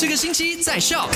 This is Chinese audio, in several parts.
这个星期在笑。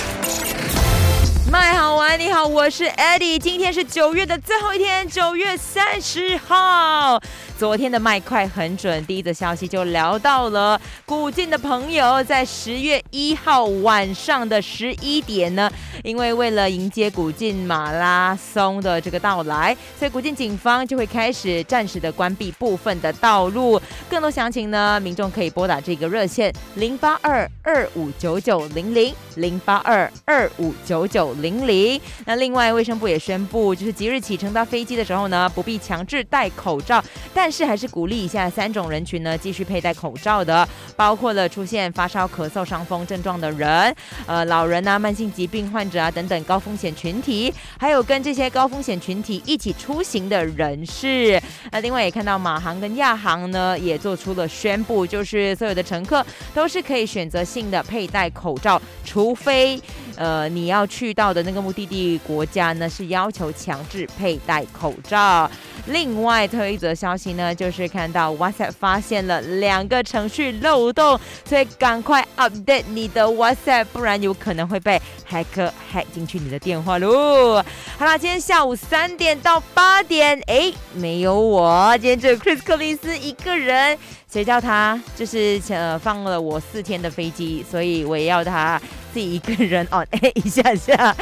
麦好玩，你好，我是 Eddie，今天是九月的最后一天，九月三十号。昨天的麦快很准，第一则消息就聊到了古晋的朋友，在十月一号晚上的十一点呢，因为为了迎接古晋马拉松的这个到来，所以古晋警方就会开始暂时的关闭部分的道路。更多详情呢，民众可以拨打这个热线零八二二五九九零零零八二二五九九零零。那另外，卫生部也宣布，就是即日起乘搭飞机的时候呢，不必强制戴口罩，但是还是鼓励一下三种人群呢继续佩戴口罩的，包括了出现发烧、咳嗽、伤风症状的人，呃，老人啊、慢性疾病患者啊等等高风险群体，还有跟这些高风险群体一起出行的人士。那另外也看到马航跟亚航呢也做出了宣布，就是所有的乘客都是可以选择性的佩戴口照，除非呃你要去到的那个目的地国家呢是要求强制佩戴口罩。另外，最后一则消息呢，就是看到 WhatsApp 发现了两个程序漏洞，所以赶快 update 你的 WhatsApp，不然有可能会被骇客 hack 进去你的电话喽。好啦，今天下午三点到八点，哎，没有我，今天只有 Chris 克里斯一个人。谁叫他就是呃放了我四天的飞机，所以我也要他自己一个人哦，哎一下下。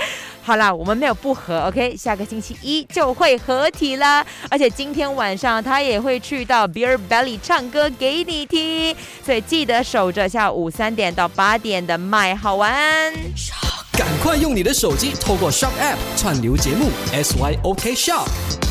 好啦，我们没有不和，OK，下个星期一就会合体啦。而且今天晚上他也会去到 Beer Belly 唱歌给你听，所以记得守着下午三点到八点的麦好玩。赶快用你的手机透过 Shop App 串流节目 SYOK Shop。